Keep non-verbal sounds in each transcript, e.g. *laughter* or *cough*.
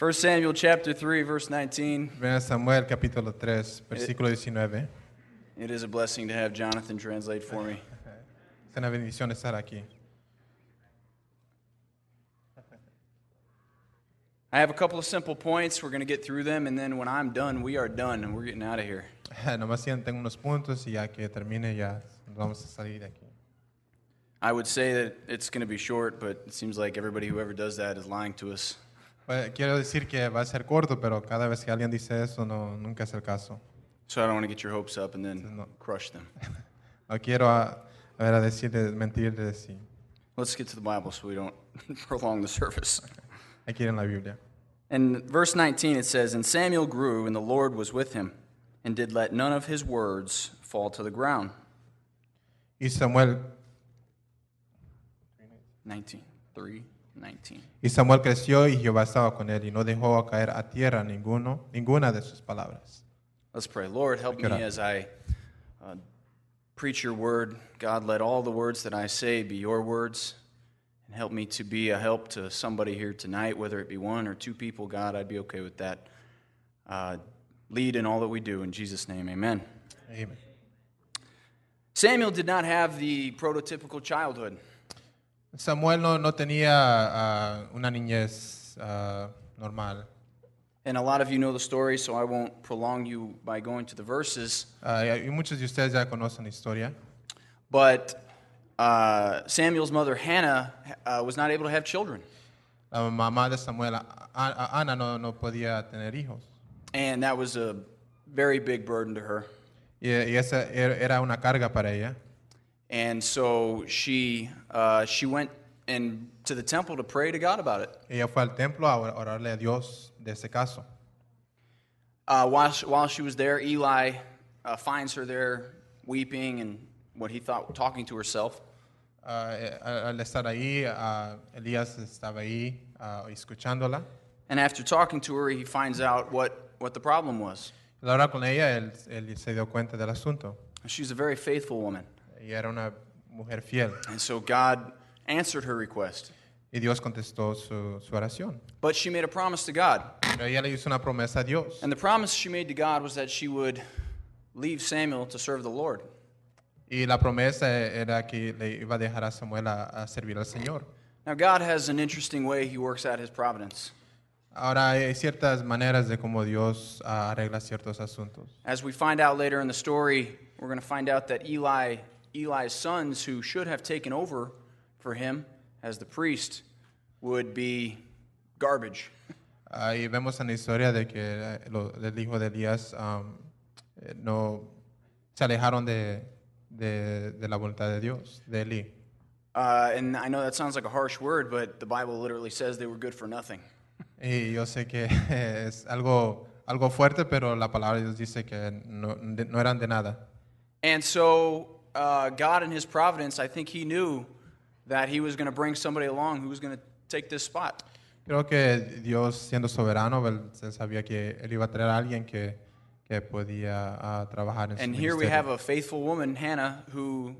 First Samuel chapter 3 verse 19. Ven Samuel capítulo 3, versículo 19. It is a blessing to have Jonathan translate for me. Es una bendición estar aquí. I have a couple of simple points. We're going to get through them and then when I'm done, we are done and we're getting out of here. *laughs* Nomás tengo unos puntos y ya que termine ya vamos a salir de aquí. I would say that it's going to be short, but it seems like everybody who ever does that is lying to us. Quiero decir que va a ser corto, pero cada vez que alguien dice eso, no, nunca es el caso. So I don't want to get your hopes up and then No. crush them. *laughs* No quiero a, a ver, a decirle, mentirle, sí. Let's get to the Bible so we don't *laughs* prolong the service. Hay que ir en la Biblia. In verse 19, it says, And Samuel grew, and the Lord was with him, and did let none of his words fall to the ground. Y Samuel, 19, 3, 19. y Samuel creció y Jehová estaba con él y no dejó caer a tierra ninguno, ninguna de sus palabras. Let's pray. Lord, help me as I uh, preach your word. God, let all the words that I say be your words. And help me to be a help to somebody here tonight, whether it be one or two people. God, I'd be okay with that. Uh, lead in all that we do. In Jesus' name, amen. Amen. Samuel did not have the prototypical childhood. Samuel no, no tenía ah, una niñez ah, normal. And a lot of you know the story, so I won't prolong you by going to the verses. Ah, y muchos de ustedes ya conocen la historia. But uh, Samuel's mother, Hannah, uh, was not able to have children. La mamá de Samuel, Ana, no, no podía tener hijos. And that was a very big burden to her. Y, y esa era era una carga para ella. And so she, uh, she went and to the temple to pray to God about it. Ella fue al templo a orarle a Dios de ese caso. Uh, while, she, while she was there, Eli uh, finds her there weeping and what he thought talking to herself. Ah, eh, al estar ahí, ah, Elías estaba ahí ah, escuchándola. And after talking to her, he finds out what, what the problem was. Al hablar con ella, él, él se dio cuenta del asunto. She's a very faithful woman. Ella era una mujer fiel. And so God answered her request. Y Dios contestó su, su oración. But she made a promise to God. Pero ella le hizo una promesa a Dios. And the promise she made to God was that she would leave Samuel to serve the Lord. Y la promesa era que le iba a dejar a Samuel a, a servir al Señor. Now, God has an interesting way He works out His providence. Ahora hay ciertas maneras de cómo Dios arregla ciertos asuntos. As we find out later in the story, we're going to find out that Eli, Eli's sons, who should have taken over for him as the priest, would be garbage. Ahí vemos en la historia de que eh, lo- el hijo de Elías am, eh, no se alejaron de, de, de la voluntad de Dios, de Elí. Uh, and I know that sounds like a harsh word, but the Bible literally says they were good for nothing. Y yo sé que *laughs* es algo, algo fuerte, pero la palabra de Dios dice que no, no eran de nada. And so, uh, God, in His providence, I think He knew that He was going to bring somebody along who was going to take this spot. Creo que Dios, siendo soberano, él, sabía que él iba a traer a alguien que, que podía ah, trabajar en su And here we ministerio. have a faithful woman, Hannah, who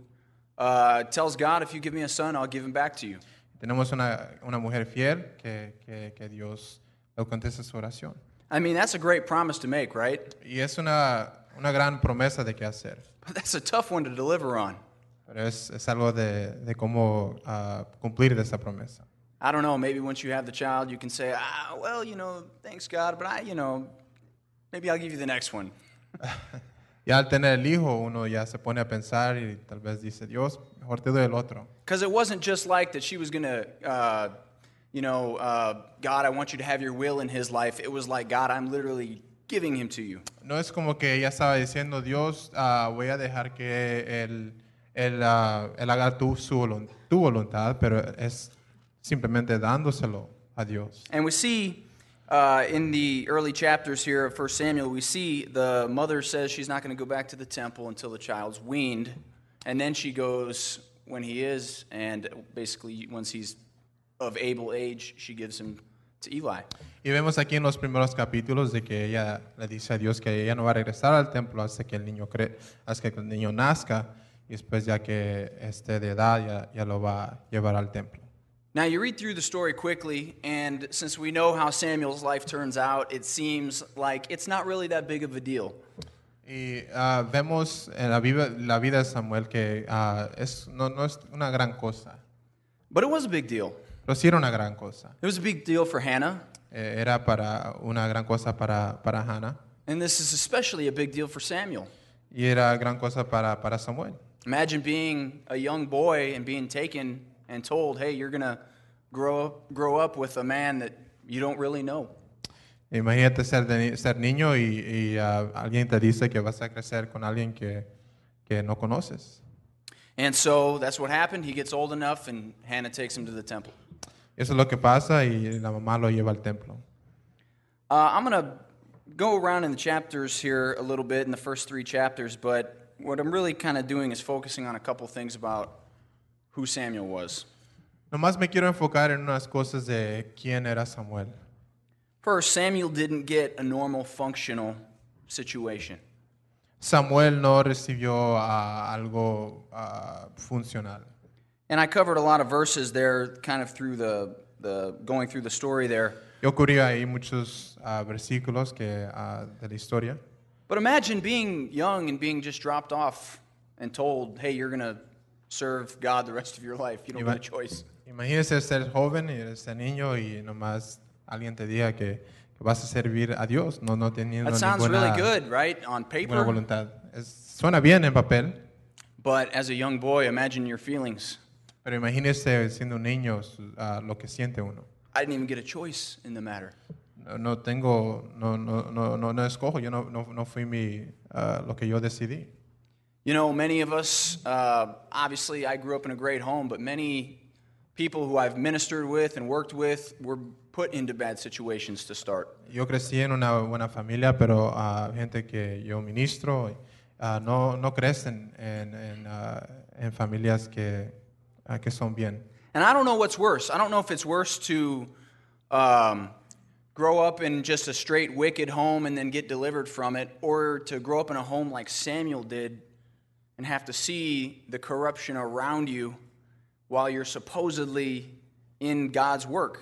uh, tells God, If you give me a son, I'll give him back to you. Tenemos una, una mujer fiel que, que, que Dios le contesta su oración. I mean, that's a great promise to make, right? Y es una, una gran promesa de qué hacer. But that's a tough one to deliver on. Pero es, es algo de, de cómo ah, cumplir de esa promesa. I don't know, maybe once you have the child, you can say, ah, well, you know, thanks God, but I, you know, maybe I'll give you the next one. *laughs* Ya al tener el hijo, uno ya se pone a pensar y tal vez dice, Dios, mejor te doy el otro. Because it wasn't just like that she was going to uh, you know, uh, God, I want you to have your will in his life. It was like, God, I'm literally giving him to you. No es como que ella estaba diciendo, Dios, ah, voy a dejar que él, él, ah, él haga tu, su tu voluntad, pero es simplemente dándoselo a Dios. And we see uh, in the early chapters here of 1 Samuel, we see the mother says she's not going to go back to the temple until the child's weaned. And then she goes when he is, and basically, once he's of able age, she gives him to Eli. Y vemos aquí en los primeros capítulos de que ella le dice a Dios que ella no va a regresar al templo hasta que el niño, cre hasta que el niño nazca y después ya que esté de edad ya, ya lo va a llevar al templo. Now, you read through the story quickly, and since we know how Samuel's life turns out, it seems like it's not really that big of a deal. Y ah, vemos en la vida, la vida de Samuel que ah, es, no, no es una gran cosa, But it was a big deal. Pero sí era una gran cosa. It was a big deal for Hannah, Eh, era para una gran cosa para, para Hannah and this is especially a big deal for Samuel. y era gran cosa para, para Samuel. Imagine being a young boy and being taken and told, hey, you're going to grow up, grow up with a man that you don't really know. Imagínate ser, de ni- ser niño y, y, ah, alguien te dice que vas a crecer con alguien que, que no conoces. And so that's what happened. He gets old enough, and Hannah takes him to the temple. Eso es lo que pasa y la mamá lo lleva al templo. Uh, I'm going to go around in the chapters here a little bit in the first three chapters, but what I'm really kind of doing is focusing on a couple things about who Samuel was. Nomás me quiero enfocar en unas cosas de quién era Samuel. First, Samuel didn't get a normal functional situation. Samuel no recibió ah, algo ah, funcional. And I covered a lot of verses there, kind of through the, the going through the story there. Y ocurrió ahí muchos ah, versículos que, ah, de la historia. But imagine being young and being just dropped off and told, hey, you're going to serve God the rest of your life. You don't Ima- get a choice. Imagínese ser joven y ser niño y nomás alguien te diga que, que vas a servir a Dios, no, no teniendo That sounds ninguna, really good, right? On ninguna paper. voluntad. Es- suena bien en papel, But as a young boy, imagine your feelings. Pero imagínese siendo un niño ah, lo que siente uno. I didn't even get a choice in the matter. No, no tengo, no, no, no, no, no escojo, yo no, no, no fui mi, ah, lo que yo decidí. You know, many of us, uh, obviously, I grew up in a great home, but many people who I've ministered with and worked with were put into bad situations to start. Yo crecí en una buena familia, pero ah, gente que yo ministro ah, no, no crecen en, en, ah, en familias que, que son bien. And I don't know what's worse. I don't know if it's worse to um, grow up in just a straight wicked home and then get delivered from it, or to grow up in a home like Samuel did and have to see the corruption around you while you're supposedly in God's work.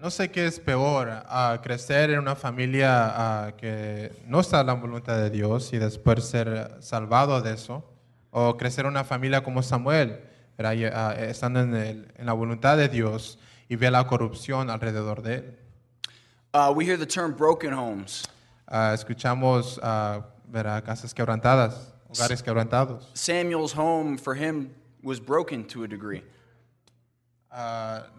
No sé qué es peor, ah, crecer en una familia ah, que no está en la voluntad de Dios y después ser salvado de eso, o crecer en una familia como Samuel, ¿verdad? Y, ah, estando en, el- en la voluntad de Dios y ver la corrupción alrededor de él. Uh, we hear the term broken homes. Ah, escuchamos ah, ¿verdad? casas quebrantadas, hogares quebrantados. Samuel's home, for him, was broken to a degree. La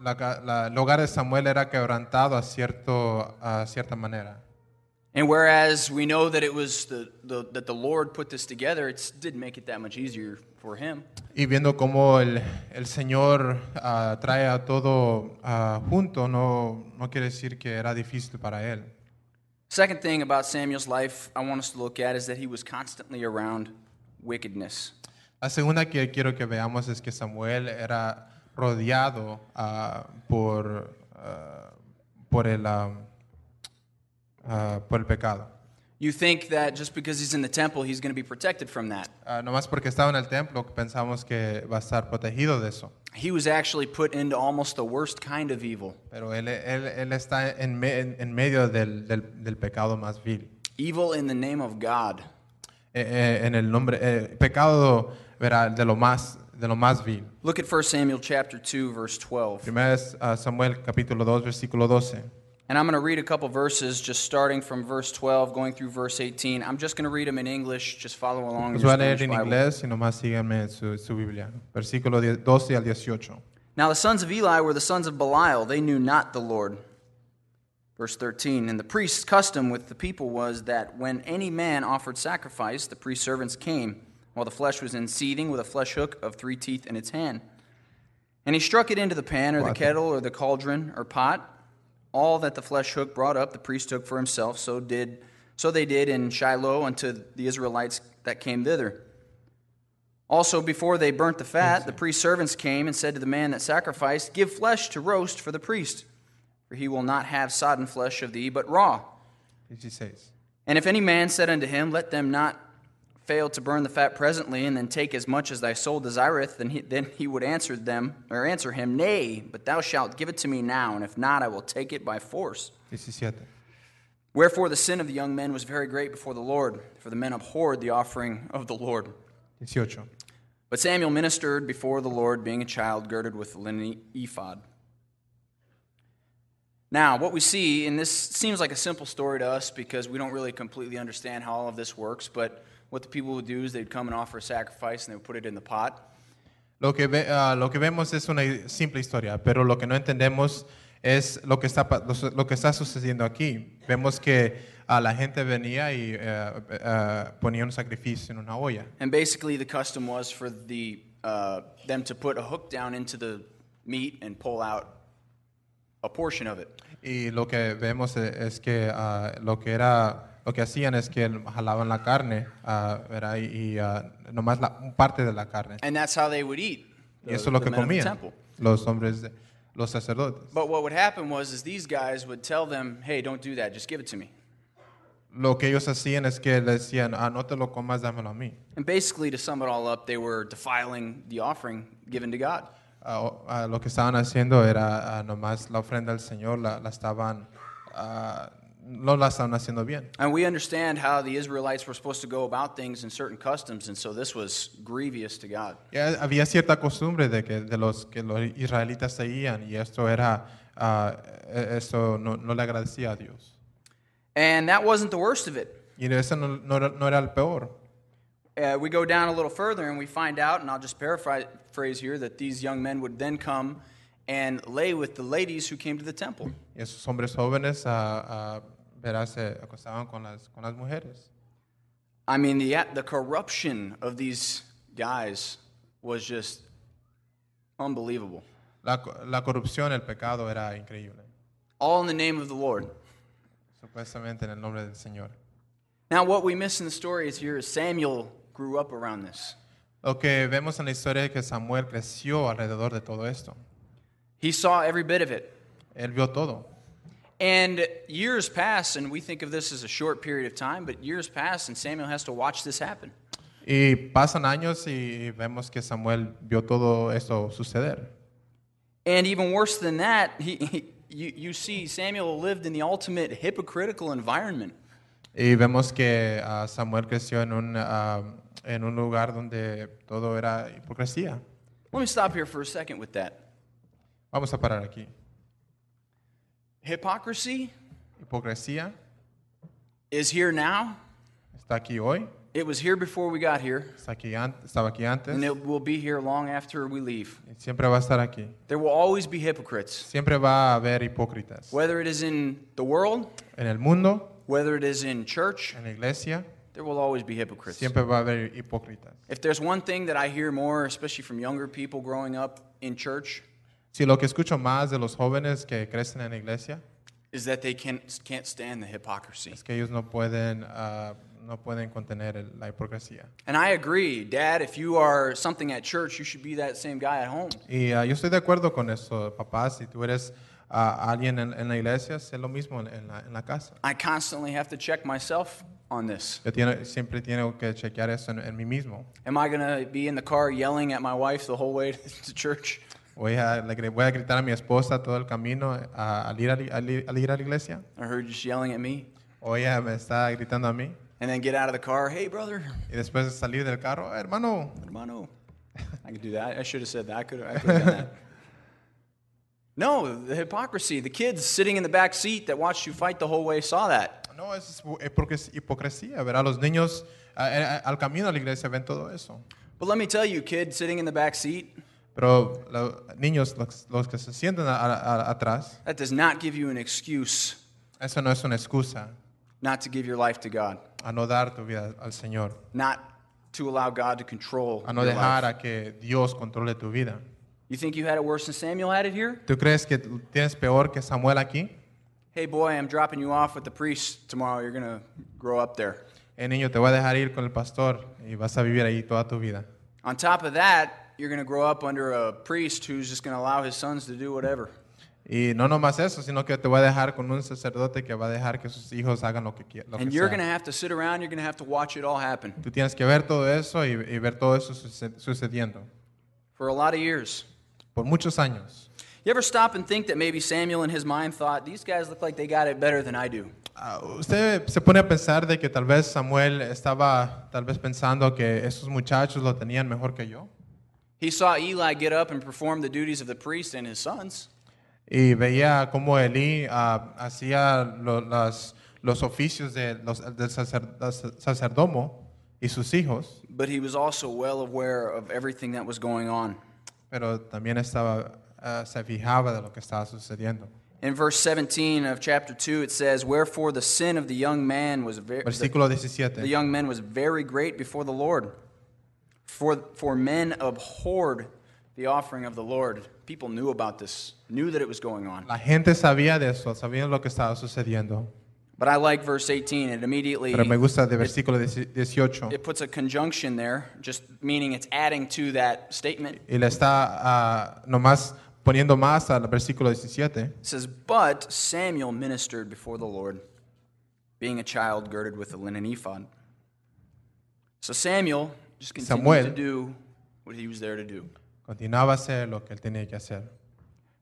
la- el hogar de Samuel era quebrantado a, cierto, a cierta manera. And whereas we know that it was the, the, that the Lord put this together, it didn't make it that much easier for him. Y viendo cómo el, el Señor ah, trae a todo ah, junto, no, no quiere decir que era difícil para él. Second thing about Samuel's life I want us to look at is that he was constantly around wickedness. La segunda que quiero que veamos es que Samuel era rodeado ah, por, por, el, ah, ah, por el pecado. You think that just because he's in the temple, he's going to be protected from that. Ah, nomás porque estaba en el templo pensamos que va a estar protegido de eso. He was actually put into almost the worst kind of evil Pero él, él, él está en, me- en- en medio del, del- del pecado más vil. evil in the name of God. Eh, eh, en el nombre, eh, pecado verá, de, lo más, de lo más vil. Look at 1 Samuel chapter 2 verse 12. Primero es ah, Samuel capítulo 2, versículo 12. And I'm going to read a couple verses just starting from verse 12 going through verse 18. I'm just going to read them in English. Just follow along in Los your voy a leer en inglés y nomás síganme su, su Biblia. Versículo 12 al 18. Now the sons of Eli were the sons of Belial. They knew not the Lord. Verse 13 And the priest's custom with the people was that when any man offered sacrifice, the priest's servants came, while the flesh was in seething, with a flesh hook of three teeth in its hand. And he struck it into the pan, or the kettle, or the cauldron, or pot. All that the flesh hook brought up, the priest took for himself. So did so they did in Shiloh unto the Israelites that came thither. Also, before they burnt the fat, the priest's servants came and said to the man that sacrificed, Give flesh to roast for the priest, for he will not have sodden flesh of thee, but raw. 16. And if any man said unto him, Let them not fail to burn the fat presently, and then take as much as thy soul desireth, then he, then he would answer them, or answer him, Nay, but thou shalt give it to me now, and if not, I will take it by force. 17. Wherefore the sin of the young men was very great before the Lord, for the men abhorred the offering of the Lord. 18. But Samuel ministered before the Lord, being a child girded with the linen ephod. Now, what we see, and this seems like a simple story to us because we don't really completely understand how all of this works, but what the people would do is they'd come and offer a sacrifice and they would put it in the pot. Lo que, ve- ah, lo que vemos es una simple historia, pero lo que no entendemos es lo que está, lo, lo que está sucediendo aquí. Vemos que ah, la gente venía y eh, ponía un sacrificio en una olla. And basically, the custom was for the, uh, them to put a hook down into the meat and pull out a portion of it. Y lo que vemos es que lo que era lo que hacían es que jalaban la carne ¿verdad? y, ah, nomás la, parte de la carne. And that's how they would eat. Y eso es lo que comían los hombres, de- los sacerdotes. But what would happen was is these guys would tell them, "Hey, don't do that. Just give it to me." Lo que ellos hacían es que le decían, ah, no te lo comas, dámelo a mí. And basically, to sum it all up, they were defiling the offering given to God. Ah, lo que estaban haciendo era nomás la ofrenda al Señor, la, la estaban, no la estaban haciendo bien. And we understand how the Israelites were supposed to go about things in certain customs, and so this was grievous to God. Ya había cierta costumbre de que de los que los israelitas seguían y esto era, ah, e- esto no, no le agradecía a Dios. And that wasn't the worst of it. Y eso no, no no era el peor. Uh, we go down a little further and we find out, and I'll just paraphrase here, that these young men would then come and lay with the ladies who came to the temple. Y esos hombres jóvenes, ah, ah, verás, se acostaban con las, con las mujeres. I mean, the, the corruption of these guys was just unbelievable. La, la corrupción, el pecado era increíble. All in the name of the Lord. Supuestamente en el nombre del Señor. Now, what we miss in the story is here is Samuel grew up around this. Lo que vemos en la historia es que Samuel creció alrededor de todo esto. He saw every bit of it. Él vio todo. And years pass, and we think of this as a short period of time, but years pass, and Samuel has to watch this happen. Y pasan años y vemos que Samuel vio todo esto suceder. And even worse than that, he, he, you, you see Samuel lived in the ultimate hypocritical environment. Y vemos que ah, Samuel creció en un, ah, en un lugar donde todo era hipocresía. Let me stop here for a second with that. Vamos a parar aquí. Hypocrisy Hipocresía is here now. está aquí hoy, It was here before we got here, está aquí an- estaba aquí antes and it will be here long after we leave. y siempre va a estar aquí. There will always be hypocrites, Siempre va a haber hipócritas. whether it is in the world, En el mundo, whether it is in church, en la iglesia, there will always be hypocrites. siempre va a haber hipócritas. If there's one thing that I hear more, especially from younger people growing up in church, Si lo que escucho más de los jóvenes que crecen en la iglesia is that they can't, can't stand the hypocrisy. es que ellos no pueden, ah, no pueden contener el- la hipocresía. And I agree, Dad, if you are something at church, you should be that same guy at home. Y ah, yo estoy de acuerdo con eso, papás. Si tú eres ah, alguien en, en la iglesia, sé lo mismo en, en la, en la casa. I constantly have to check myself on this. Yo tiene- siempre tengo que chequear eso en, en mí mismo. Am I going to be in the car yelling at my wife the whole way *laughs* to church? Voy a, le voy a gritar a mi esposa todo el camino ah, al, ir a, al ir- al ir a la iglesia. Or her just yelling at me? O ella me está gritando a mí. And then get out of the car, hey, brother. Y después de salir del carro, "Eh, hermano, Hermano. *laughs* I could do that. I should have said that. I could have, I could have done that. *laughs* No, the hypocrisy. The kids sitting in the back seat that watched you fight the whole way saw that. no, es hipocres- hipocresía. ¿verdad? Los niños al camino a la iglesia ven todo eso. But let me tell you, kid sitting in the back seat, Pero los niños, los, los que se sienten a- a- atrás, That does not give you an excuse eso no es una excusa not to give your life to God, a no dar tu vida al Señor, not to allow God to control a no your dejar life. a que Dios controle tu vida. You think you had it worse than Samuel had it here? ¿Tú crees que tienes peor que Samuel aquí? Hey, boy, I'm dropping you off with the priest tomorrow. You're going to grow up there. Eh, niño, te voy a dejar ir con el pastor y vas a vivir ahí toda tu vida. On top of that, you're going to grow up under a priest who's just going to allow his sons to do whatever. Y no nomás eso, sino que te voy a dejar con un sacerdote que va a dejar que sus hijos hagan lo que quieran. And you're going to have to sit around, you're going to have to watch it all happen Tú tienes que ver todo eso y, y ver todo eso suce- sucediendo for a lot of years. por muchos años. You ever stop and think that maybe Samuel in his mind thought, these guys look like they got it better than I do? Ah, Usted se pone a pensar de que tal vez Samuel estaba tal vez pensando que esos muchachos lo tenían mejor que yo. He saw Eli get up and perform the duties of the priest and his sons. Y veía cómo Elí ah, hacía lo- las- los oficios de los, del sacer- sacerdomo y sus hijos, But he was also well aware of everything that was going on. pero también estaba, ah, se fijaba de lo que estaba sucediendo. In verse 17 of chapter 2, it says, Wherefore the sin of the young man was very. Versículo The 17. young man was very great before the Lord. For, for men abhorred the offering of the Lord. People knew about this, knew that it was going on. La gente sabía de eso, sabían lo que estaba sucediendo. But I like verse 18. It immediately Pero me gusta de versículo 18. it puts a conjunction there, just meaning it's adding to that statement. Y le está ah, nomás poniendo más al versículo 17. It says, But Samuel ministered before the Lord, being a child girded with a linen ephod. So Samuel just continued Samuel. to do what he was there to do. Continuaba a hacer lo que él tenía que hacer.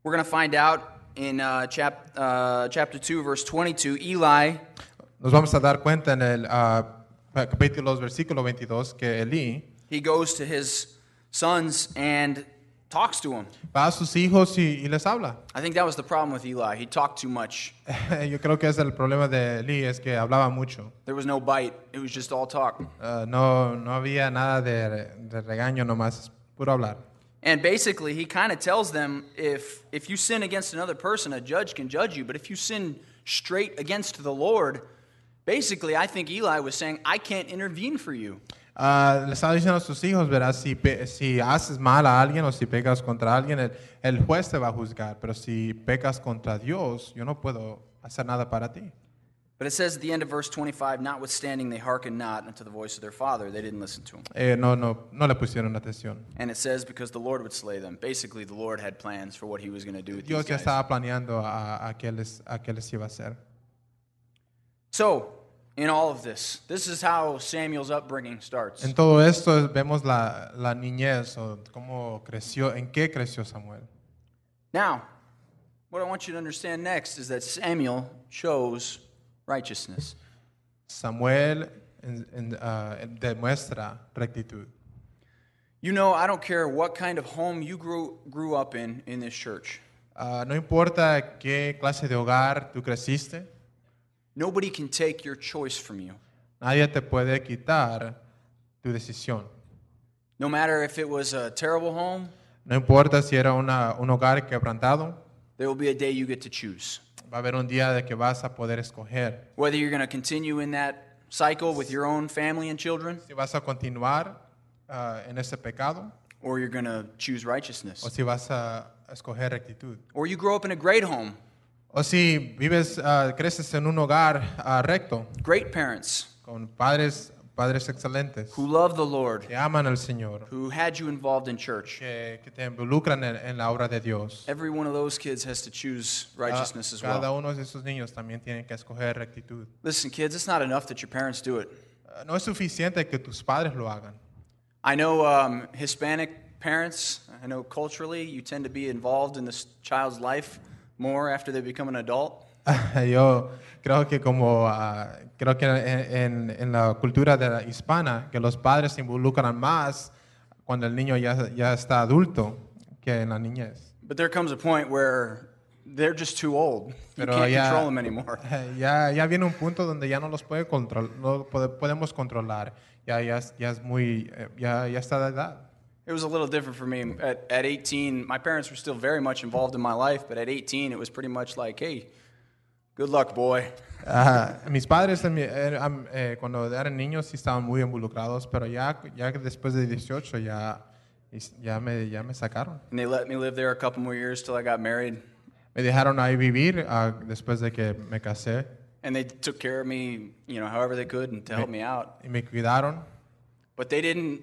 We're going to find out in uh, chap, uh, chapter 2, verse 22. Eli Nos vamos a dar cuenta en el ah, capítulo 2, versículo 22 que Elí he goes to his sons and talks to him. va a sus hijos y, y les habla. *laughs* I think that was the problem with Eli. He talked too much. Yo creo que es el problema de Elí, es que hablaba mucho. There was no bite. It was just all talk. Ah, no, no había nada de, de regaño, nomás puro hablar. And basically, he kind of tells them if, if you sin against another person, a judge can judge you. But if you sin straight against the Lord, basically, I think Eli was saying, I can't intervene for you. Ah, le estaba diciendo a sus hijos, verás, si, si haces mal a alguien o si pecas contra alguien, el, el juez te va a juzgar, pero si pecas contra Dios, yo no puedo hacer nada para ti. But it says at the end of verse 25, notwithstanding they hearkened not unto the voice of their father. They didn't listen to him. Eh, no, no, no le pusieron atención. And it says because the Lord would slay them. Basically, the Lord had plans for what he was going to do with these Dios ya guys. estaba planeando a, a, qué les, a qué les iba a hacer. So, in all of this, this is how Samuel's upbringing starts. En todo esto vemos la, la niñez o cómo creció, en qué creció Samuel. Now, what I want you to understand next is that Samuel chose righteousness. Samuel en- en, ah, demuestra rectitud. You know, I don't care what kind of home you grew, grew up in in this church. Ah, no importa qué clase de hogar tú creciste, Nobody can take your choice from you. nadie te puede quitar tu decisión. No matter if it was a terrible home, No importa si era una- un hogar quebrantado, there will be a day you get to choose. va a haber un día de que vas a poder escoger Whether you're going to continue in that cycle with your own family and children, si vas a continuar ah, en ese pecado or you're going to choose righteousness. o si vas a escoger rectitud. Or you grow up in a great home, O si vives, ah, creces en un hogar ah, recto, great parents con padres, padres excelentes, who love the Lord, que aman al Señor, who had you involved in church. que, que te involucran en, en la obra de Dios. Every one of those kids has to choose righteousness as Cada well. uno de esos niños también tienen que escoger rectitud. Listen, kids, it's not enough that your parents do it. Ah, No es suficiente que tus padres lo hagan. I know um, Hispanic parents, I know culturally you tend to be involved in this child's life more after they become an adult. *laughs* Yo creo que como ah, creo que en, en- en la cultura de la hispana que los padres se involucran más cuando el niño ya, ya está adulto que en la niñez. But there comes a point where they're just too old. You Pero can't ya, control them anymore. *laughs* ya, ya viene un punto donde ya no los puede control, no pode- podemos controlar. Ya, ya, ya es muy, eh, ya, ya está de edad. It was a little different for me. At, at 18, my parents were still very much involved in my life, but at 18, it was pretty much like, hey, good luck, boy. *laughs* Ajá, mis padres eran, eh, cuando eran niños sí estaban muy involucrados, pero ya, ya después de 18 ya, ya, me, ya me sacaron. And they let me live there a couple more years till I got married. Me dejaron ahí vivir ah, después de que me casé And they took care of me, you know, however they could and to help me out. y me cuidaron. But they didn't,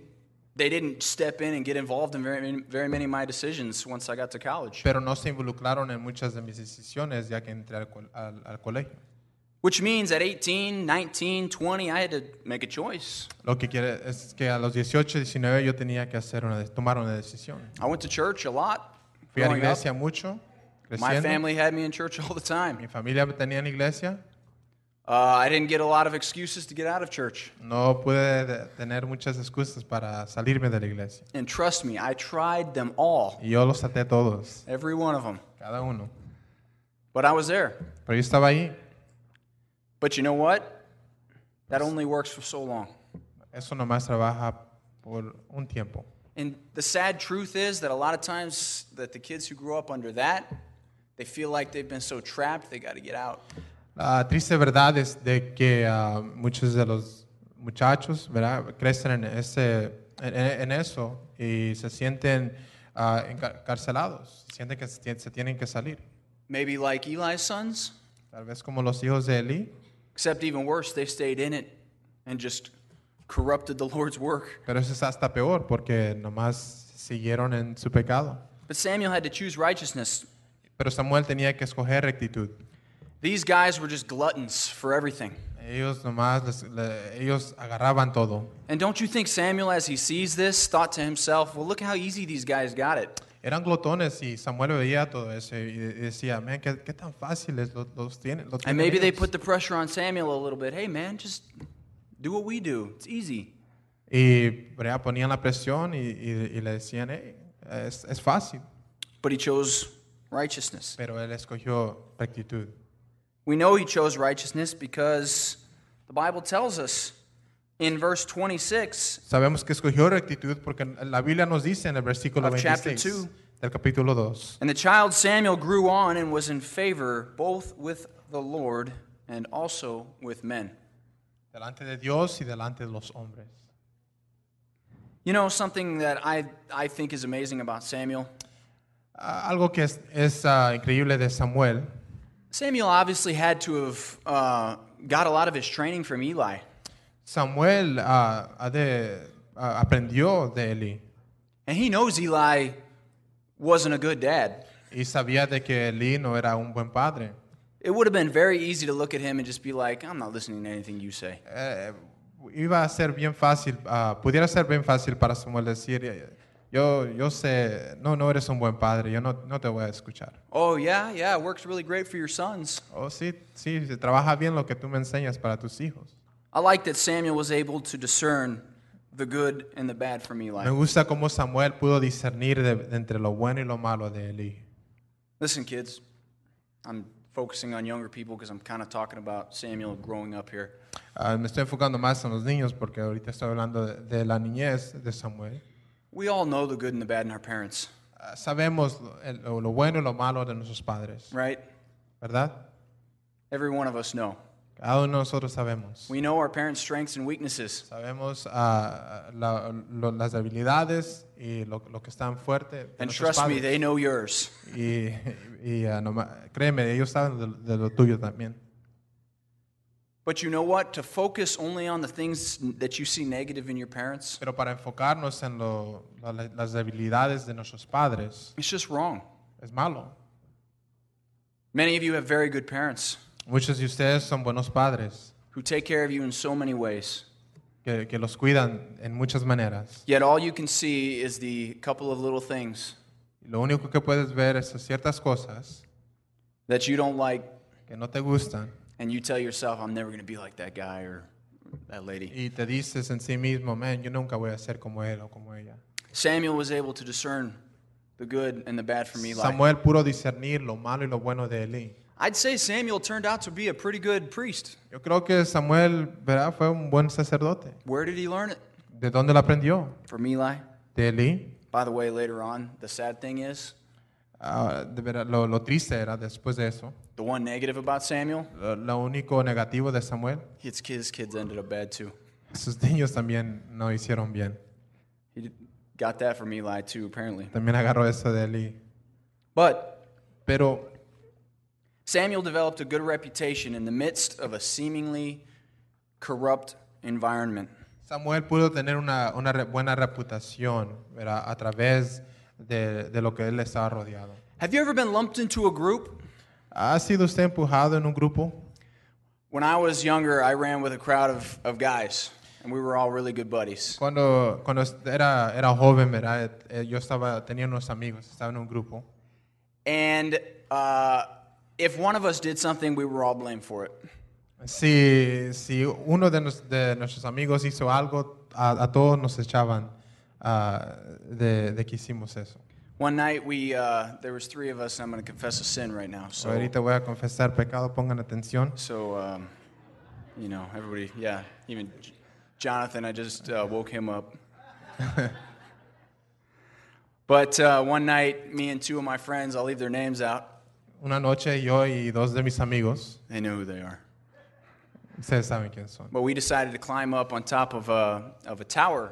they didn't step in and get involved in very, very many of my decisions once I got to college. pero no se involucraron en muchas de mis decisiones ya que entré al, al- al colegio. Which means at 18, 19, 20, I had to make a choice. Lo que quiere es que a los 18, 19 yo tenía que hacer una, tomar una decisión. I went to church a lot. Fui a la growing up. iglesia mucho, My family had me in church all the time. Mi familia tenía en iglesia. Uh, I didn't get a lot of excuses to get out of church. No pude de- tener muchas excusas para salirme de la iglesia. And trust me, I tried them all, Y yo los até todos, every one of them. cada uno. But I was there. Pero yo estaba ahí. But you know what? That only works for so long. Eso nomás trabaja por un tiempo. And the sad truth is that a lot of times that the kids who grow up under that, they feel like they've been so trapped, they got to get out. La triste verdad es de que ah, muchos de los muchachos ¿verdad? crecen en, ese, en, en eso y se sienten ah, encarcelados, sienten que se tienen que salir. Maybe like Eli's sons, Tal vez como los hijos de Eli, except even worse, they stayed in it and just corrupted the Lord's work. pero eso es hasta peor porque nomás siguieron en su pecado. But Samuel had to choose righteousness. Pero Samuel tenía que escoger rectitud. These guys were just gluttons for everything. Ellos nomás, les- le- ellos agarraban todo. And don't you think Samuel, as he sees this, thought to himself, well, look how easy these guys got it. Eran glotones y Samuel veía todo eso y decía, man, qué, qué tan fáciles los, los tienen. Lo And maybe they put the pressure on Samuel a little bit. Hey, man, just do what we do. It's easy. Y ¿verdad? ponían la presión y, y- y le decían, hey, es, es fácil. But he chose righteousness. Pero él escogió rectitud. We know he chose righteousness because the Bible tells us in verse 26 Sabemos que escogió rectitud porque la Biblia nos dice en el versículo 26 two. del capítulo 2. And the child Samuel grew on and was in favor both with the Lord and also with men. Delante de Dios y delante de los hombres. You know, something that I, I think is amazing about Samuel? Ah, algo que es, es, ah, increíble de Samuel. Samuel obviously had to have uh, got a lot of his training from Eli. Samuel ha de- ah, aprendió de Eli And he knows Eli wasn't a good dad. y sabía de que Eli no era un buen padre. It would have been very easy to look at him and just be like, I'm not listening to anything you say. Eh, iba a ser bien fácil, ah, pudiera ser bien fácil para Samuel decir, yo, yo sé, no, no eres un buen padre, yo no, no te voy a escuchar. Oh, yeah, yeah, it works really great for your sons. Oh, sí, sí, se trabaja bien lo que tú me enseñas para tus hijos. I like that Samuel was able to discern the good and the bad from Me Eli. gusta cómo Samuel pudo discernir de, de entre lo bueno y lo malo de Eli. Listen, kids, I'm focusing on younger people because I'm kind of talking about Samuel growing up here. Ah, me estoy enfocando más en los niños porque ahorita estoy hablando de, de la niñez de Samuel. We all know the good and the bad in our parents, Ah, sabemos lo, el- lo bueno y lo malo de nuestros padres, right? ¿verdad? Every one of us know. Cada uno de nosotros sabemos. We know our parents' strengths and weaknesses. Sabemos ah, la- lo- las habilidades y lo, lo que están fuerte de And nuestros trust me, padres. they know yours. Y, y, ah, noma- créeme, ellos saben de, de lo tuyo también. But you know what? To focus only on the things that you see negative in your parents, Pero para enfocarnos en lo- la- las debilidades de nuestros padres it's just wrong. es malo. Many of you have very good parents Muchos de ustedes son buenos padres who take care of you in so many ways. que, que los cuidan en muchas maneras. Yet all you can see is the couple of little things Y lo único que puedes ver es ciertas cosas that you don't like, que no te gustan and you tell yourself, I'm never going to be like that guy or that lady. y te dices en sí mismo, man, yo nunca voy a ser como él o como ella. Samuel was able to discern the good and the bad from Eli. Samuel pudo discernir lo malo y lo bueno de Eli. I'd say Samuel turned out to be a pretty good priest. Yo creo que Samuel ¿verdad? fue un buen sacerdote. Where did he learn it? ¿De dónde lo aprendió? From Eli. De Eli. By the way, later on, the sad thing is, Ah, de lo, lo triste era después de eso. the one negative about Samuel, Lo, lo único negativo de Samuel, his kids, kids ended up bad too. sus niños también no hicieron bien. He got that from Eli too, apparently. También agarró eso de Eli. But Pero Samuel developed a good reputation in the midst of a seemingly corrupt environment. Samuel pudo tener una, una buena reputación ¿verdad? a través de, de lo que él estaba rodeado. Have you ever been lumped into a group? ¿Ha sido usted empujado en un grupo? When I was younger, I ran with a crowd of, of guys, and we were all really good buddies. Cuando, cuando era, era joven, ¿verdad? Eh, yo estaba, tenía unos amigos, estaba en un grupo. And uh, if one of us did something, we were all blamed for it. Si, si uno de, nos- de nuestros amigos hizo algo, a, a todos nos echaban ah, de, de que hicimos eso. One night, we uh, there was three of us. And I'm going to confess a sin right now. So, Ahorita voy a confesar pecado, pongan atención. so um, you know, everybody, yeah, even Jonathan. I just uh, woke him up. *laughs* but uh, one night, me and two of my friends, I'll leave their names out. Una noche yo y dos de mis amigos, They know who they are. ustedes saben quiénes son, But we decided to climb up on top of a of a tower,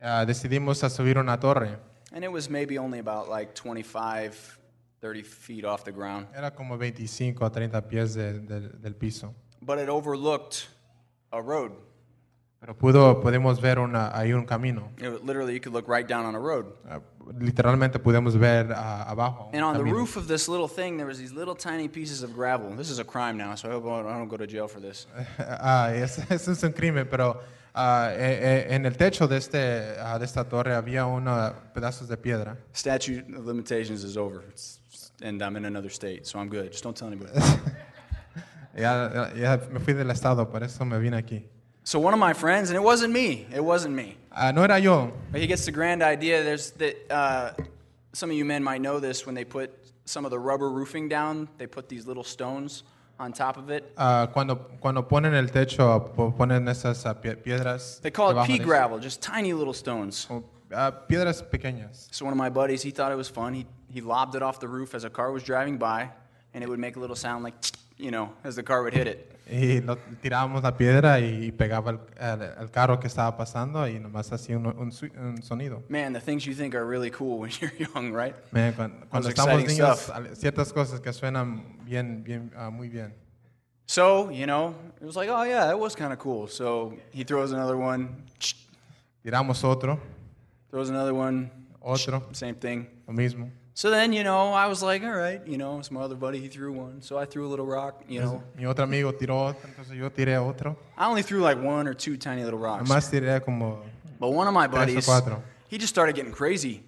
Ah, decidimos a subir una torre. and it was maybe only about like 25, 30 feet off the ground. Era como 25 a 30 pies de- del- del piso. But it overlooked a road. Pero pudo, podemos ver una, ahí un camino. It literally, you could look right down on a road. Ah, literalmente podemos ver ah, abajo. un And on the camino. roof of this little thing, there was these little tiny pieces of gravel. This is a crime now, so I hope I don't go to jail for this. *laughs* Ah, es- *laughs* eso es un crimen, pero en el techo de, este, ah, de esta torre había unos pedazos de piedra. Statute of limitations is over, it's, and I'm in another state, so I'm good. Just don't tell anybody. *laughs* Ya, ya me fui del estado, por eso me vine aquí. so one of my friends, and it wasn't me. It wasn't me. Ah, no era yo, But he gets the grand idea. There's that. Uh, some of you men might know this. When they put some of the rubber roofing down, they put these little stones on top of it. Ah, cuando, cuando ponen el techo, ponen esas ah, piedras. They call it pea gravel, just tiny little stones. Ah, piedras pequeñas. So one of my buddies, he thought it was fun. He he lobbed it off the roof as a car was driving by, and it would make a little sound like, you know, as the car would hit it. Y lo, tirábamos la piedra y pegaba el, el- el carro que estaba pasando y nomás hacía un, un un sonido. Man, the things you think are really cool when *laughs* you're young, right? Man, cuando, cuando estamos niños, stuff. al- ciertas cosas que suenan bien, bien, ah, muy bien. So you know, it was like, oh yeah, that was kind of cool. So he throws another one, Tiramos otro, throws another one, otro, same thing. lo mismo. So then, you know, I was like, all right, you know, it's my other buddy, he threw one. So I threw a little rock, you know. Mi otro amigo tiró entonces yo tiré otro. I only threw like one or two tiny little rocks. Nomás tiré como... But one of my Tres o buddies, cuatro. he just started getting crazy.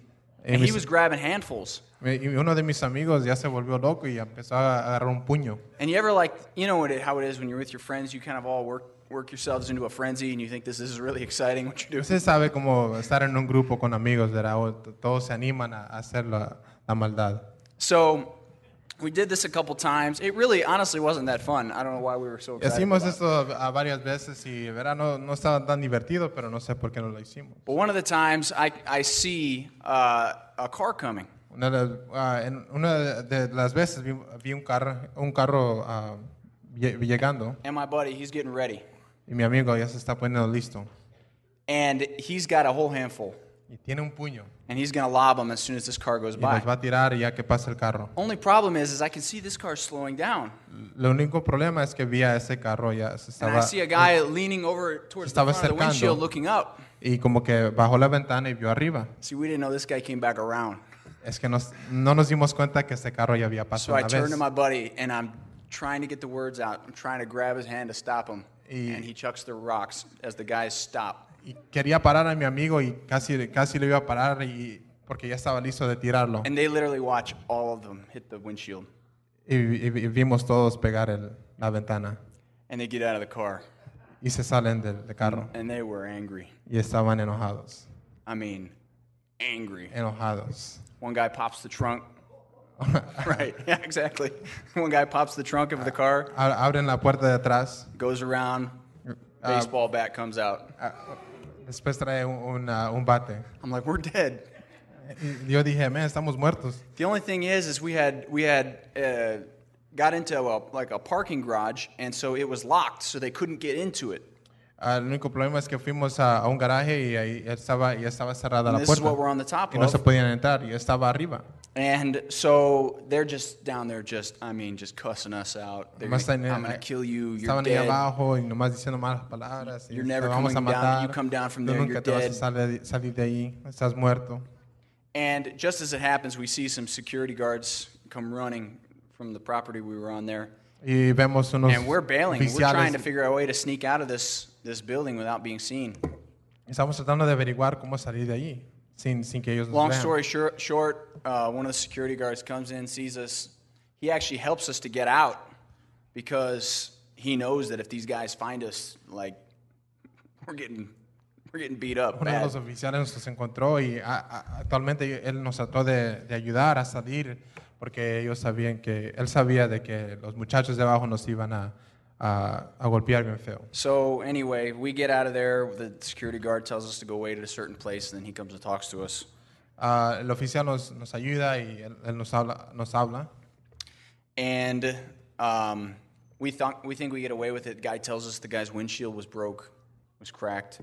Y And he mis- was grabbing handfuls. Y uno de mis amigos ya se volvió loco y empezó a agarrar un puño. And you ever like, you know what it, how it is when you're with your friends, you kind of all work, work yourselves into a frenzy and you think this is really *laughs* exciting what you're doing. Usted sabe cómo estar en un grupo con amigos, ¿verdad? O t- Todos se animan a hacer la, la maldad. So we did this a couple times. It really, honestly, wasn't that fun. I don't know why we were so excited. hicimos esto a varias veces y ¿verdad? No, no estaba tan divertido, pero no sé por qué no lo hicimos. But one of the times I, I see uh, a car coming. Una de, ah, en una de las veces vi, vi un carro, un carro lle- llegando And my buddy, he's getting ready. y mi amigo ya se está poniendo listo And he's got a whole handful. Y tiene un puño And he's going to lob them as soon as this car goes y los va by. a tirar ya que pasa el carro. Only problem is, is I can see this car slowing down. Lo único problema es que vi a ese carro ya se And I estaba see a guy leaning over towards the estaba front of the windshield looking up. y como que bajó la ventana y vio arriba. See, we didn't know this guy came back around. Es que nos- no nos dimos cuenta que ese carro ya había So pasado I una turn vez. to my buddy and I'm trying to get the words out. I'm trying to grab his hand to stop him. Y- And he chucks the rocks as the guys stop. Y quería parar a mi amigo y casi, casi lo iba a parar y, porque ya estaba listo de tirarlo. And they literally watch all of them hit the windshield. Y, y- y vimos todos pegar el- la ventana. And they get out of the car. Y se salen del, del carro. And they were angry. Y estaban enojados. I mean, angry. Enojados. One guy pops the trunk. *laughs* right, *laughs* yeah, exactly. One guy pops the trunk of the car, Abren la puerta de atrás. goes around, baseball bat comes out. ah, Después trae un, una- un bate. I'm like, we're dead. Y yo dije, man, estamos muertos. The only thing is, is we had we had uh, got into a, like a parking garage, and so it was locked, so they couldn't get into it. Ah, el único problema es que fuimos a, a un garaje y ahí estaba, ya estaba cerrada And la this is puerta. what we're on the top Y no se of. podían entrar, y estaba arriba. And so they're just down there, just I mean, just cussing us out. They're Nomás gonna, están- I'm gonna kill you. You're Estaban ahí dead. abajo y nomás diciendo malas palabras. y You're never te vamos a coming down. matar. You come down from Tú there, nunca you're te vas a dead. salir, salir de ahí. Estás muerto. And just as it happens, we see some security guards come running from the property we were on there. Y vemos unos And we're bailing. We're trying to figure out a way to sneak out of this, this building without being seen. Estamos tratando de averiguar cómo salir de allí sin, sin que ellos nos Long vean. story short, short uh, one of the security guards comes in, sees us. He actually helps us to get out because he knows that if these guys find us, like, we're getting, we're getting beat up. Uno de los oficiales nos encontró y a- a- actualmente él nos trató de, de ayudar a salir porque ellos sabían que, él sabía de que los muchachos de abajo nos iban a, a, a golpear bien feo. So anyway, we get out of there. The security guard tells us to go wait at a certain place, and then he comes and talks to us. Ah, el oficial nos, nos ayuda y él, él nos, habla, nos habla. And um, we thought we think we get away with it. The guy tells us the guy's windshield was broke, was cracked.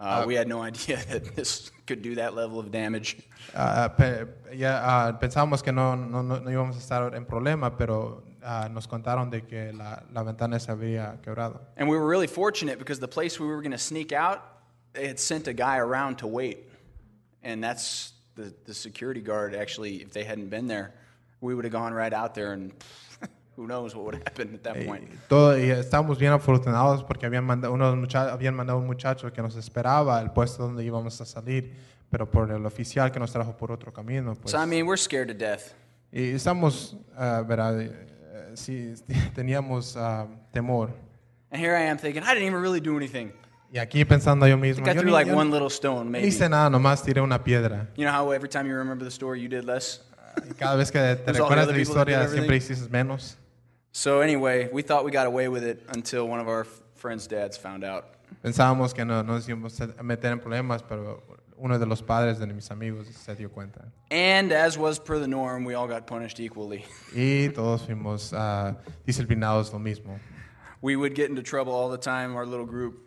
Uh, we had no idea *laughs* that this could do that level of damage. Pe- ya, ah, pensábamos que no, no, no, no íbamos a estar en problema, pero nos contaron de que la, la ventana se había quebrado. And we were really fortunate because the place we were going to sneak out, they had sent a guy around to wait. And that's the, the security guard, actually, if they hadn't been there, we would have gone right out there and *laughs* who knows what would have happened at that Y, point. todo, y estábamos bien afortunados porque habían mandado, unos mucha- habían mandado un muchacho que nos esperaba al puesto donde íbamos a salir, pero por el oficial que nos trajo por otro camino. Pues, So, I mean, we're scared to death. y estamos, ah, ¿verdad? Eh, sí, *laughs* teníamos ah, temor. And here I am thinking, I didn't even really do anything. Y aquí pensando yo I mismo, think I yo threw like yo one little stone, no maybe. hice nada, nomás tiré una piedra. You know how every time you remember the story, you did less? Y cada vez que *laughs* te recuerdas la historia, siempre hiciste menos. So, anyway, we thought we got away with it until one of our friends' dads found out. Pensábamos que no no nos íbamos a meter en problemas, pero uno de los padres de mis amigos se dio cuenta. And as was per the norm, we all got punished equally. *laughs* Y todos fuimos ah, disciplinados lo mismo. We would get into trouble all the time, our little group.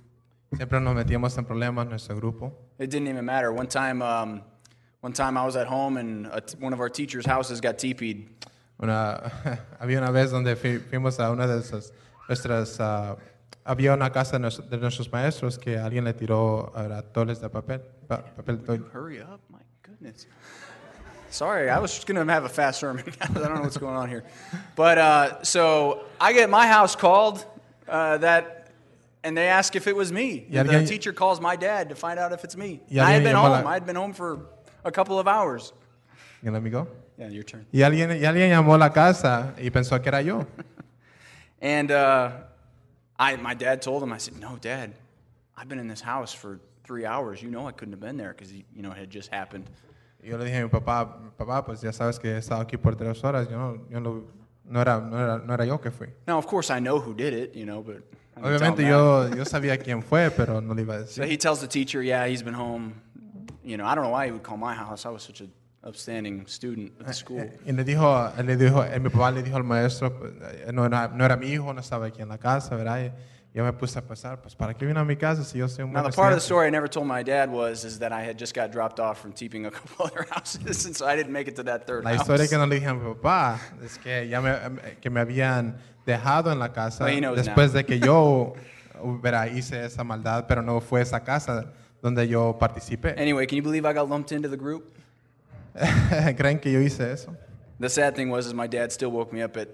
Siempre nos metíamos en problemas, nuestro grupo. It didn't even matter. One time, um, one time I was at home and a one of our teachers' houses got TP'd. Una, *laughs* había una vez donde fui- fuimos a una de esas, nuestras, ah, había una casa de, nuestros maestros que alguien le tiró toles de papel, pa- papel. Hurry up, my goodness. Sorry, I was just going to have a fast sermon. *laughs* I don't know what's going on here. But uh, so I get my house called uh, that, and they ask if it was me. The teacher calls my dad to find out if it's me. I had been home. I had been home for a couple of hours. ¿Y el amigo? Yeah, your turn. Y alguien, y alguien llamó a la casa y pensó que era yo. *laughs* And uh, I, my dad told him, I said, "No, Dad, I've been in this house for three hours. You know I couldn't have been there because you know it had just happened." Yo le dije a mi papá, papá, pues ya sabes que he estado aquí por tres horas, yo no, yo no, no, era, no, era, no era yo que fui. Now, of course, I know who did it, you know, but I didn't tell him Obviamente that. yo, yo sabía quién fue, pero no le iba a So decir. he tells the teacher, "Yeah, he's been home." You know, I don't know why he would call my house. I was such a upstanding student at the school. Y le dijo, le dijo, eh, mi papá le dijo al maestro, eh, no era, no era mi hijo, no estaba aquí en la casa, ¿verdad? Yo me puse a pensar, pues ¿para qué vino a mi casa si yo soy un Now, the part of the story I never told my dad was is that I had just got dropped off from teeping a couple *laughs* other houses, and so I didn't make it to that third La house. historia que no le dije a mi papá es que ya me, que me habían dejado en la casa Well, he knows después now. de que yo *laughs* ¿verdad? hice esa maldad, pero no fue esa casa donde yo participé. Anyway, can you believe I got lumped into the group? *laughs* ¿Creen que yo hice eso? The sad thing was, is my dad still woke me up at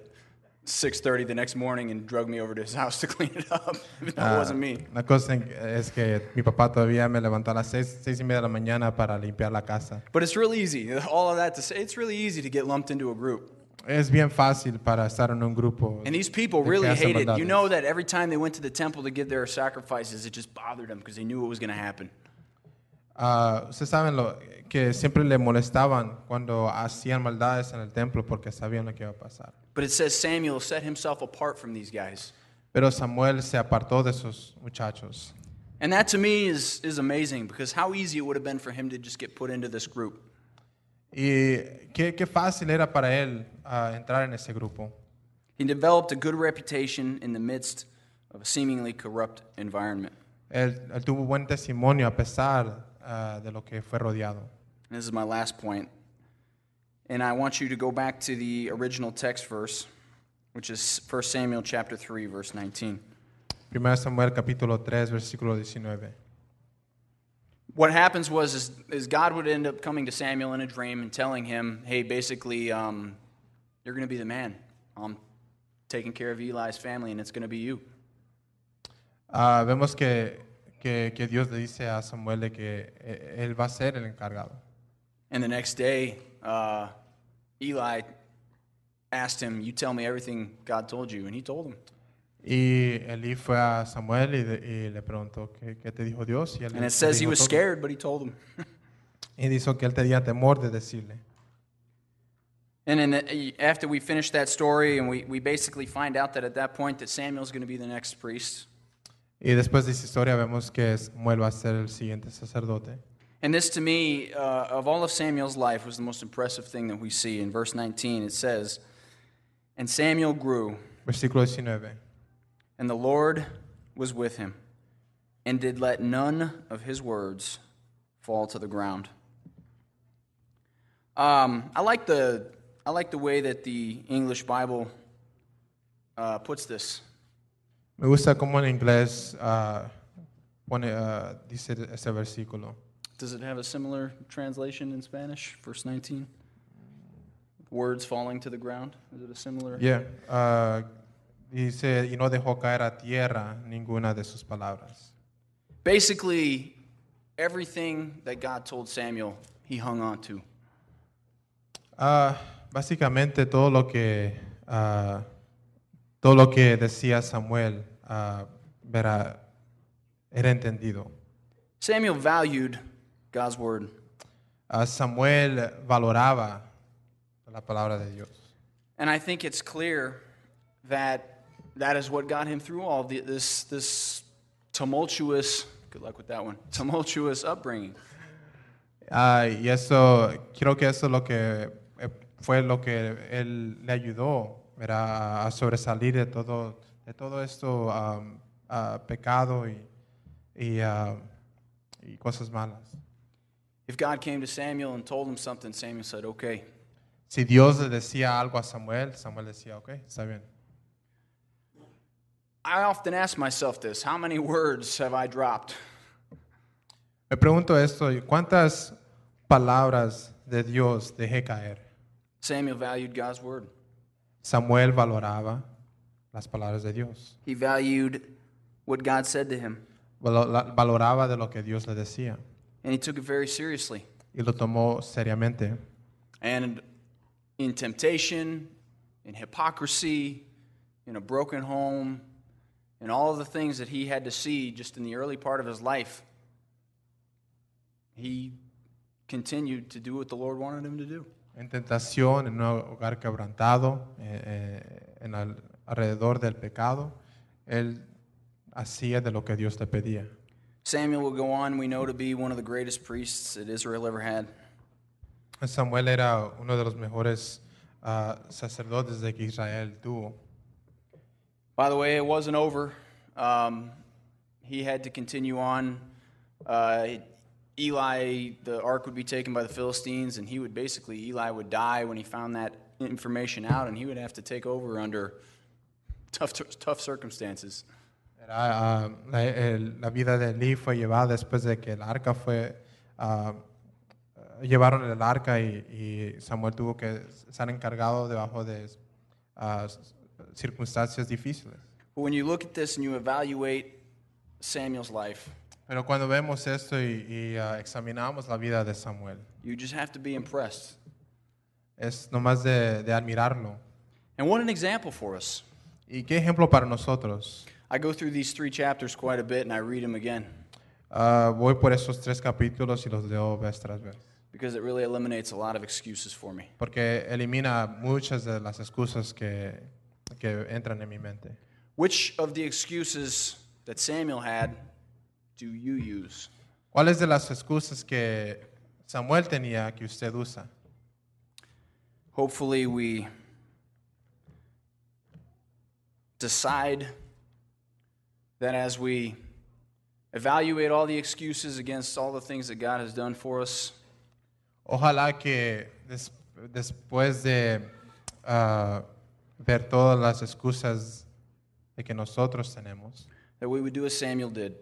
6:30 the next morning and drugged me over to his *laughs* house to clean it up. Even though it Ah, wasn't me. La cosa es que mi papá todavía me levantó a las seis, seis y media de la mañana para limpiar la casa. But it's real easy. *laughs* All of that to say, it's really easy to get lumped into a group. Es bien fácil para estar en un grupo. And these people really hated. You know that every time they went to the temple to give their sacrifices, it just bothered them because they knew what was going to happen. Ah, Ustedes saben lo, que siempre le molestaban cuando hacían maldades en el templo porque sabían lo que iba a pasar. But it says Samuel set himself apart from these guys. Pero Samuel se apartó de esos muchachos. And that to me is, is amazing because how easy it would have been for him to just get put into this group. Y qué, qué fácil era para él ah, entrar en ese grupo. He developed a good reputation in the midst of a seemingly corrupt environment. Él, él tuvo buen testimonio a pesar ah, de lo que fue rodeado. And this is my last point. And I want you to go back to the original text verse, which is 1 Samuel chapter 3 verse 19. 1 Samuel capítulo 3, versículo 19. What happens was is, is God would end up coming to Samuel in a dream and telling him, "Hey, basically, um, you're going to be the man. I'm taking care of Eli's family, and it's going to be you." Ah, vemos que, que, que Dios le dice a Samuel de que eh, él va a ser el encargado. And the next day, uh, Eli asked him, "You tell me everything God told you," and he told him. Y Elí fue a Samuel y, de- y le preguntó, ¿qué, qué te dijo Dios? Y, él And le it says he dijo was todo. scared, but he told him. *laughs* Y dijo que él tenía temor de decirle. And then after we finish that story, and we, we basically find out that at that point that Samuel's going to be the next priest. Y después de esa historia vemos que Samuel va a ser el siguiente sacerdote. And this, to me, uh, of all of Samuel's life, was the most impressive thing that we see. In verse 19, it says, And Samuel grew, Versículo 19. and the Lord was with him, and did let none of his words fall to the ground. Um, I, like the, I like the way that the English Bible uh, puts this. Me gusta cómo en inglés ah, pone, ah, dice ese versículo. Does it have a similar translation in Spanish? Verse 19? Words falling to the ground? Is it a similar? Yeah. ah, dice, y no dejó caer a tierra ninguna de sus palabras. Basically, everything that God told Samuel, he hung on to. Ah, básicamente todo lo que ah, todo lo que decía Samuel ah, era, era entendido. Samuel valued God's word. Ah, Samuel valoraba la palabra de Dios. And I think it's clear that that is what got him through all the, this, this tumultuous, good luck with that one, tumultuous upbringing. Ah, y eso, creo que eso es lo que eh, fue lo que él le ayudó ¿verdad? a sobresalir de todo, de todo esto am, ah, pecado y, y, ah, y cosas malas. If God came to Samuel and told him something, Samuel said, okay. Si Dios le decía algo a Samuel, Samuel decía, ok, está bien. I often ask myself this how many words have I dropped? Me pregunto esto, ¿cuántas palabras de Dios dejé caer? Samuel valued God's word. Samuel valoraba las palabras de Dios. He valued what God said to him, Valoraba de lo que Dios le decía and he took it very seriously. y lo tomó seriamente. And in temptation, in hypocrisy, in a broken home, and all of the things that he had to see just in the early part of his life, he continued to do what the Lord wanted him to do. En tentación, en un hogar quebrantado, eh, eh, en al- alrededor del pecado, él hacía de lo que Dios le pedía. Samuel will go on, we know, to be one of the greatest priests that Israel ever had. Samuel era uno de los mejores ah, sacerdotes de que Israel tuvo. By the way, it wasn't over. Um, he had to continue on. Uh, Eli, the ark would be taken by the Philistines, and he would basically, Eli would die when he found that information out, and he would have to take over under tough, tough circumstances. Era, ah, la, el- la vida de Eli fue llevada después de que el arca fue... ah, llevaron el arca y, y Samuel tuvo que estar encargado debajo de ah, circunstancias difíciles. When you look at this and you evaluate Samuel's life, Pero cuando vemos esto y, y, ah, examinamos la vida de Samuel, you just have to be impressed. es nomás de, de admirarlo. And what an example for us. ¿Y qué ejemplo para nosotros? I go through these three chapters quite a bit and I read them again Ah, voy por esos tres capítulos y los leo vez tras vez. because it really eliminates a lot of excuses for me. Porque elimina muchas de las excusas que, que entran en mi mente. Which of the excuses that Samuel had do you use? ¿Cuáles de las excusas que Samuel tenía que usted usa? hopefully we decide that as we evaluate all the excuses against all the things that God has done for us, Ojalá que des- después de ah, ver todas las excusas de que nosotros tenemos, that we would do as Samuel did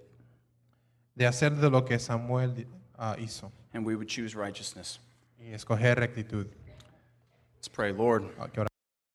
de hacer de lo que Samuel ah, hizo and we would choose righteousness. y escoger rectitud. Let's pray, Lord. Ah,